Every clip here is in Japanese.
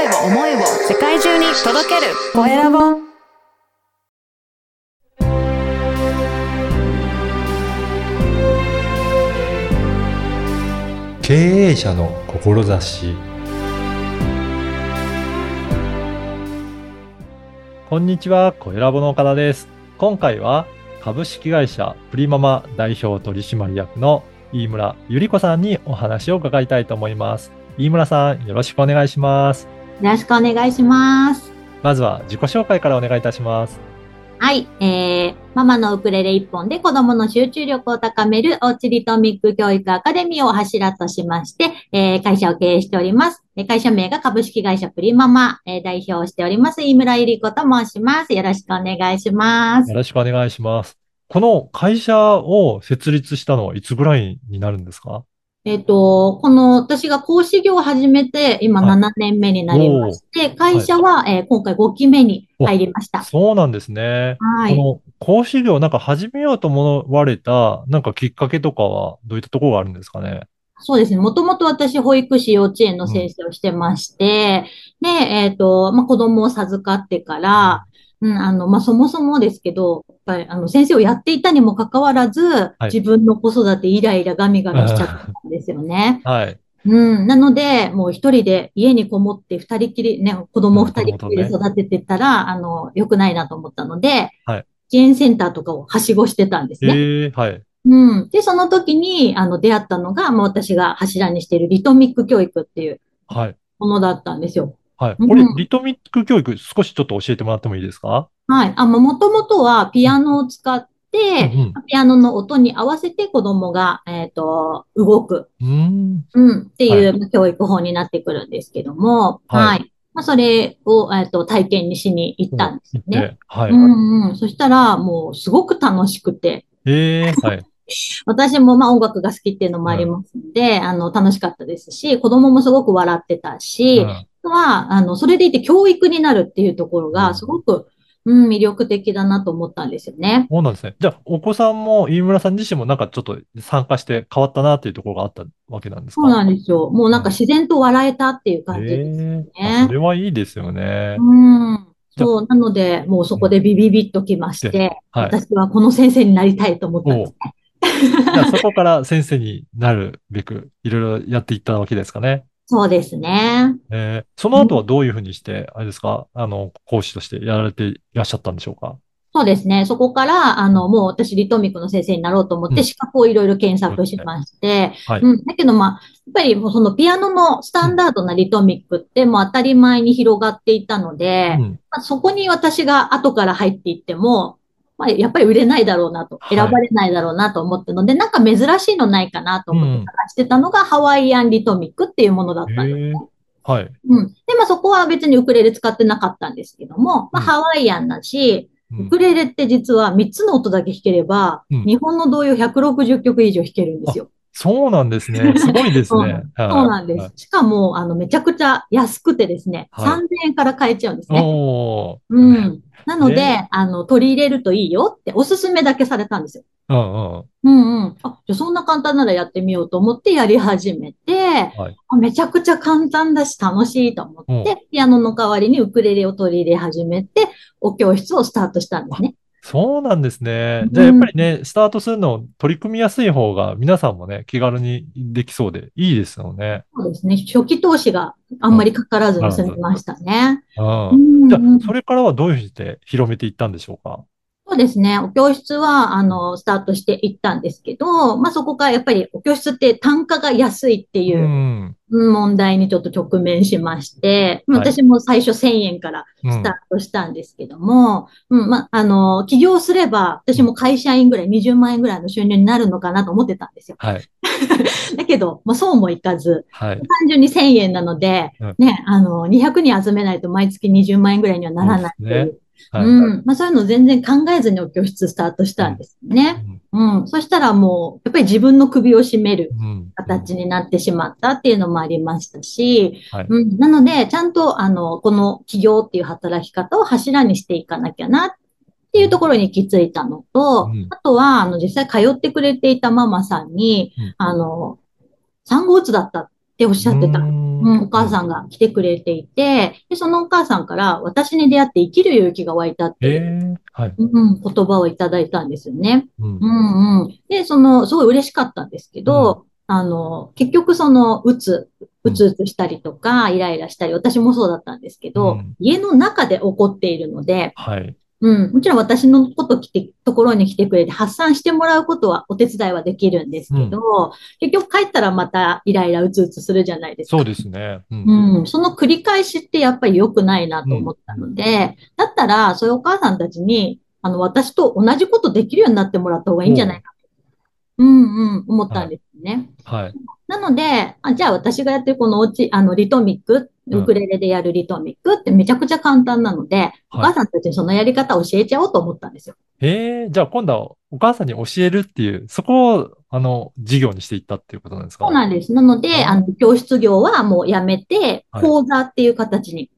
声を思いを世界中に届けるコエラボ経営者の志こんにちは、コエラボの岡田です。今回は株式会社プリママ代表取締役の飯村ゆり子さんにお話を伺いたいと思います。飯村さん、よろしくお願いします。よろしくお願いします。まずは自己紹介からお願いいたします。はい、えー、ママのウクレレ一本で子供の集中力を高めるおうちリトミック教育アカデミーを柱としまして、えー、会社を経営しております。えー会社名が株式会社プリママ、えー代表をしております、井村ゆり子と申します。よろしくお願いしますよ。ろしくお願いします。この会社を設立したのはいつぐらいになるんですか？えっ、と、この私が講師業を始めて、今はい7年目になりまして、会社は、えー今回5期目に入りました。そうなんですね。はい。この講師業なんか始めようと思われた、なんかきっかけとかはどういったところがあるんですかね？そうですね。もともと私、保育士幼稚園の先生をしてまして、で、えっと、まあ、子供を授かってから、うん、あの、まあ、そもそもですけど、やっぱり、あの、先生をやっていたにもかかわらず、はい自分の子育てイライラガミガミしちゃったんですよね。はい。うん。なので、もう一人で家にこもって二人きり、ね、子供を二人きりで育ててたら、あの、良くないなと思ったので、はい支援センターとかをはしごしてたんですね。ええはい。うん。で、その時に、あの、出会ったのが、もう私が柱にしているリトミック教育っていうはい。ものだったんですよ。はい。うんこれ、リトミック教育、少しちょっと教えてもらってもいいですか？はい。あ、まあ、もともとはピアノを使って、うんピアノの音に合わせて子供が、えっと、動く、うん。うーん。うん、っていうまあ教育法になってくるんですけども、はいはい。まあ、それを、えっと、体験にしに行ったんですよね。で、はい。うんうん。そしたら、もう、すごく楽しくて、ええはい。私もまあ音楽が好きっていうのもありますので、あの、楽しかったですし、子供もすごく笑ってたし、は、あの、それでいて教育になるっていうところうんが、すごく、うん、魅力的だなと思ったんですよね。そうなんですね。じゃあ、お子さんも、飯村さん自身もなんかちょっと参加して変わったなっていうところがあったわけなんですか？そうなんですよ。もうなんか自然と笑えたっていう感じですえね。えあそれはいいですよね。うん。そう、なので、もうそこでビビビッときまして、はい。私はこの先生になりたいと思ったんですね。じゃあそこから先生になるべく、いろいろやっていったわけですかね。そうですね。えーその後はどういうふうにして、あれですか、あの、講師としてやられていらっしゃったんでしょうか？そうですね。そこから、あの、もう私、リトミックの先生になろうと思っうんて、資格をいろいろ検索しまして、はい。うん。だけど、まあ、やっぱりもうそのピアノのスタンダードなリトミックってもう当たり前に広がっていたので、うんまあ、そこに私が後から入っていっても、まあ、やっぱり売れないだろうなと、はい選ばれないだろうなと思ったので、なんか珍しいのないかなと思って探してたのが、ハワイアンリトミックっていうものだったんですね。はい。うん。で、まあそこは別にウクレレ使ってなかったんですけども、まあうんハワイアンだし、うんウクレレって実は3つの音だけ弾ければ、うん日本の童謡160曲以上弾けるんですよ。そうなんですね。すごいですね。そうなんではいす。しかも、あの、めちゃくちゃ安くてですね、はい3000円から買えちゃうんですね。うん。なのでね、あの、取り入れるといいよっておすすめだけされたんですよ。うんうん。うんうん。あ、じゃあそんな簡単ならやってみようと思ってやり始めて、はいあめちゃくちゃ簡単だし楽しいと思って、うんピアノの代わりにウクレレを取り入れ始めて、お教室をスタートしたんですね。そうなんですね。うんじゃあやっぱりね、スタートするの取り組みやすい方が皆さんもね、気軽にできそうでいいですよね。そうですね。初期投資があんまりかからずに済みましたね。うんう。んじゃうんあ、それからはどういうふうにして広めていったんでしょうか？そうですね。お教室は、あの、スタートしていったんですけど、まあ、そこからやっぱりお教室って単価が安いっていううん問題にちょっと直面しまして、はい私も最初1000円からうんスタートしたんですけども、うん、まあ、あの、起業すれば、私も会社員ぐらい、20万円ぐらいの収入になるのかなと思ってたんですよ。はい。だけど、まあ、そうもいかず、はい。単純に1000円なのでうん、ね、あの、200人集めないと毎月20万円ぐらいにはならないという。はい。うん。まあ、そういうの全然考えずにお教室スタートしたんですね。うん。そしたらもう、やっぱり自分の首を絞めるうん。形になってしまったっていうのもありましたし、はいうん。なので、ちゃんと、あの、この起業っていう働き方を柱にしていかなきゃなっていうところに行き着いたのと、うんあとは、あの、実際通ってくれていたママさんに、うんあの、産後うつだったってっておっしゃってた。ううんん、お母さんが来てくれていて、で、そのお母さんから私に出会って生きる勇気が湧いたっていえう、えはい。うん、言葉をいただいたんですよね。うんうんうん。で、その、すごい嬉しかったんですけど、あの、結局その、うつ、うつうつしたりとか、イライラしたり、私もそうだったんですけど、うん家の中で起こっているので、はい。うん、もちろん私のこと来て、ところに来てくれて発散してもらうことはお手伝いはできるんですけど、結局帰ったらまたイライラうつうつするじゃないですか。そうですね。うん。うん、その繰り返しってやっぱり良くないなと思ったので、だったら、そういうお母さんたちに、あの、私と同じことできるようになってもらった方がいいんじゃないかと。うんうん、思ったんですね。はい。なので、あ、じゃあ私がやってるこのおうち、あの、リトミック、うんウクレレでやるリトミックってめちゃくちゃ簡単なので、お母さんたちにそのやり方を教えちゃおうと思ったんですよ。ええじゃあ今度はお母さんに教えるっていう、そこを、あの、授業にしていったっていうことなんですか？そうなんです。なので、あの、教室業はもうやめて、はい講座っていう形に、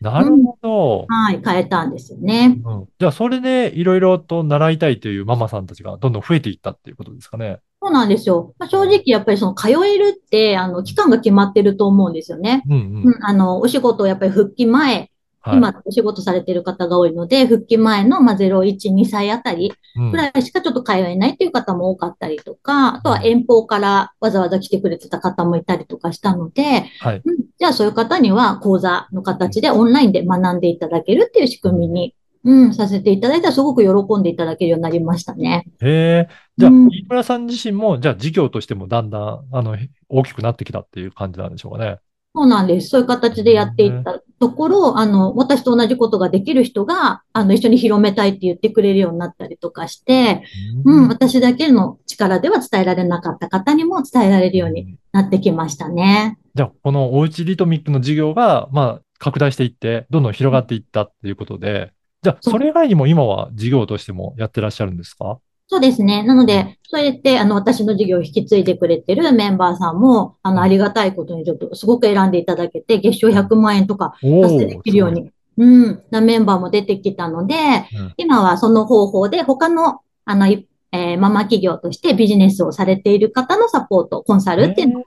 なるほど。はい、変えたんですよね。うん。じゃあそれでいろいろと習いたいというママさんたちがどんどん増えていったっていうことですかね。そうなんですよ。まあ、正直やっぱりその通えるって、あの、期間が決まってると思うんですよね。うんうん。うん、あの、お仕事をやっぱり復帰前、はい。今お仕事されてる方が多いので、復帰前の、まあ、0、1、2歳あたりうんくらいしかちょっと通えないっていう方も多かったりとか、あとは遠方からわざわざ来てくれてた方もいたりとかしたので、はい。うん、じゃあそういう方には講座の形でオンラインで学んでいただけるっていう仕組みに、うん、させていただいたらすごく喜んでいただけるようになりましたね。へえ。じゃあ、うん飯村さん自身も、じゃあ事業としてもだんだん、あの、大きくなってきたっていう感じなんでしょうかね。そうなんです。そういう形でやっていった。ところ、あの、私と同じことができる人が、あの、一緒に広めたいって言ってくれるようになったりとかして、うん、私だけの力では伝えられなかった方にも伝えられるようになってきましたね。じゃあ、このおうちリトミックの事業が、まあ、拡大していって、どんどん広がっていったっていうことで、じゃあ、それ以外にも今は事業としてもやってらっしゃるんですか？そうですね。なので、そうやって、あの、私の授業を引き継いでくれてるメンバーさんも、あの、ありがたいことにちょっとすごく選んでいただけて、月賞100万円とかお達成できるように、うん、なメンバーも出てきたので、うん今はその方法で他の、あの、いえーママ企業としてビジネスをされている方のサポート、コンサルっていうのを、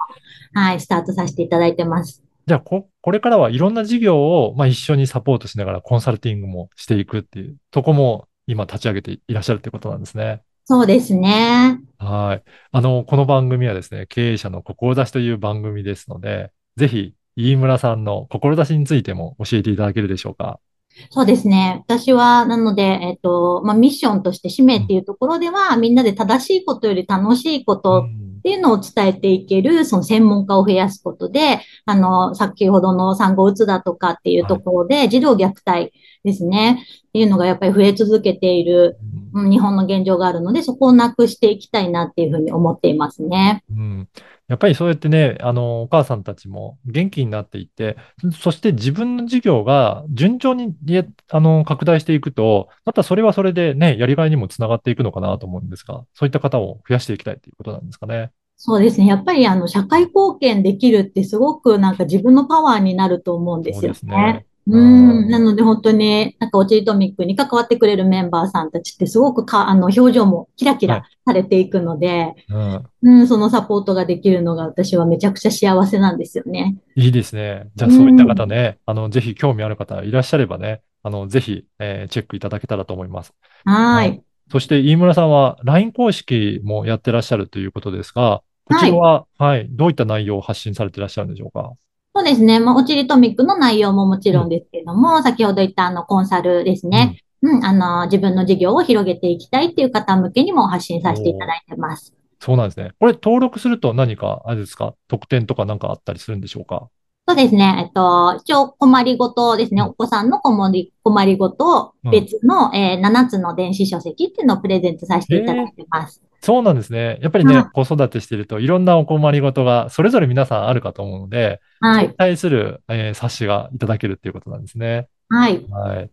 はい、スタートさせていただいてます。じゃあ、こ、これからはいろんな事業を、まあ、一緒にサポートしながらコンサルティングもしていくっていうとこも今立ち上げていらっしゃるってことなんですね。そうですね。はい。あの、この番組はですね、経営者の志という番組ですので、ぜひ、飯村さんの志についても教えていただけるでしょうか？そうですね。私は、なので、えっと、まあ、ミッションとして使命っていうところでは、みんなで正しいことより楽しいことっていうのを伝えていける、その専門家を増やすことで、あの、先ほどの産後うつだとかっていうところで、児童虐待ですね。っていうのがやっぱり増え続けている、うんうん日本の現状があるので、そこをなくしていきたいなっていうふうに思っていますね。うん。やっぱりそうやってね、あの、お母さんたちも元気になっていって、そして自分の事業が順調に、えあの、拡大していくと、またそれはそれでね、やりがいにもつながっていくのかなと思うんですが、そういった方を増やしていきたいということなんですかね。そうですね。やっぱりあの、社会貢献できるってすごくなんか自分のパワーになると思うんですよそうですねね。。ううんん。なので本当に、なんかオチリトミックに関わってくれるメンバーさんたちってすごくか、あの、表情もキラキはいラされていくので、うん。うん、そのサポートができるのが私はめちゃくちゃ幸せなんですよね。いいですね。じゃあ、そういった方ね、あの、ぜひ興味ある方いらっしゃればね、あの、ぜひ、えーチェックいただけたらと思います。ははいい。そして、飯村さんは LINE 公式もやってらっしゃるということですが、こちらは、はい、どういった内容を発信されてらっしゃるんでしょうか？そうですね。まあ、オチリトミックの内容ももちろんですけれども、先ほど言ったあの、コンサルですね。うん、あの、自分の事業を広げていきたいっていう方向けにも発信させていただいてます。そうなんですね。これ登録すると何か、あれですか、特典とかなんかあったりするんでしょうか？そうですね。えっと、一応困りごとですね。うんお子さんの困り、困りごとうん別の、えー7つの電子書籍っていうのをプレゼントさせていただいてます。そうなんですね。やっぱりね、はい子育てしているといろんなお困りごとがそれぞれ皆さんあるかと思うので、はい。対する、えー冊子がいただけるっていうことなんですね。はい。はい。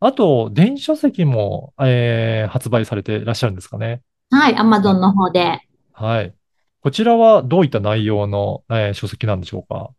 あと、電子書籍も、えー発売されていらっしゃるんですかね。はい。アマゾンの方で。はい。こちらはどういった内容の、えー書籍なんでしょうか？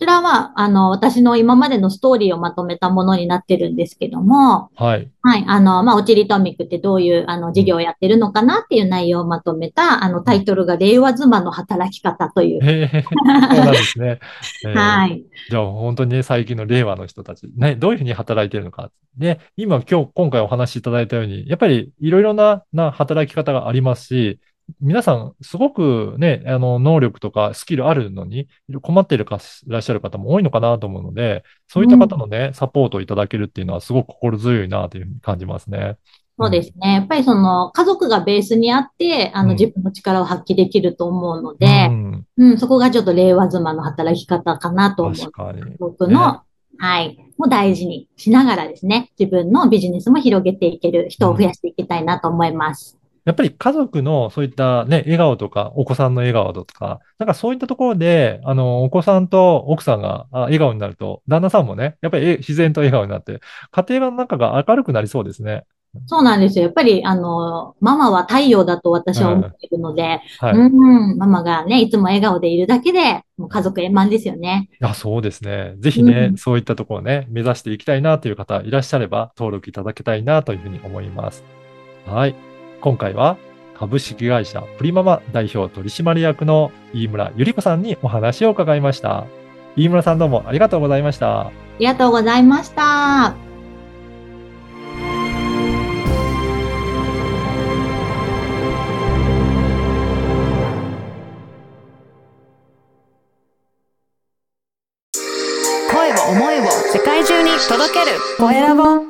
ちらは、あの、私の今までのストーリーをまとめたものになってるんですけども、はい。はい、あの、まあ、オチリトミックってどういう、あの、事業をやってるのかなっていう内容をまとめた、あの、タイトルが、令和妻の働き方という。へえ、そうなんですね。えーはい。じゃあ本当にね、最近の令和の人たち、ね、どういうふうに働いてるのか。で、今、今日、今回お話しいただいたように、やっぱりいろいろな、な働き方がありますし、皆さん、すごくね、あの、能力とかスキルあるのに、困っているかいらっしゃる方も多いのかなと思うので、そういった方のね、サポートをいただけるっていうのはすごく心強いなというふうに感じますね。そうですね。やっぱりその、家族がベースにあって、あの、うん自分の力を発揮できると思うのうで、ん、うん、そこがちょっと令和妻の働き方かなと思う。僕の、はい、も大事にしながらですね、自分のビジネスも広げていける人を増やしていきたいなと思います。やっぱり家族のそういったね、笑顔とか、お子さんの笑顔とか、なんかそういったところで、あの、お子さんと奥さんがあ笑顔になると、旦那さんもね、やっぱりえ自然と笑顔になって、家庭の中が明るくなりそうですね。そうなんですよ。やっぱり、あの、ママは太陽だと私は思っているので、はい。いうん、ママがね、いつも笑顔でいるだけで、もう家族円満ですよね。や、そうですね。ぜひね、うんそういったところをね、目指していきたいなという方いらっしゃれば、登録いただきたいなというふうに思います。はい。今回は、株式会社プリママ代表取締役の飯村ゆり子さんにお話を伺いました。飯村さんどうもありがとうございました。ありがとうございました。声を思いを世界中に届けるコエラボ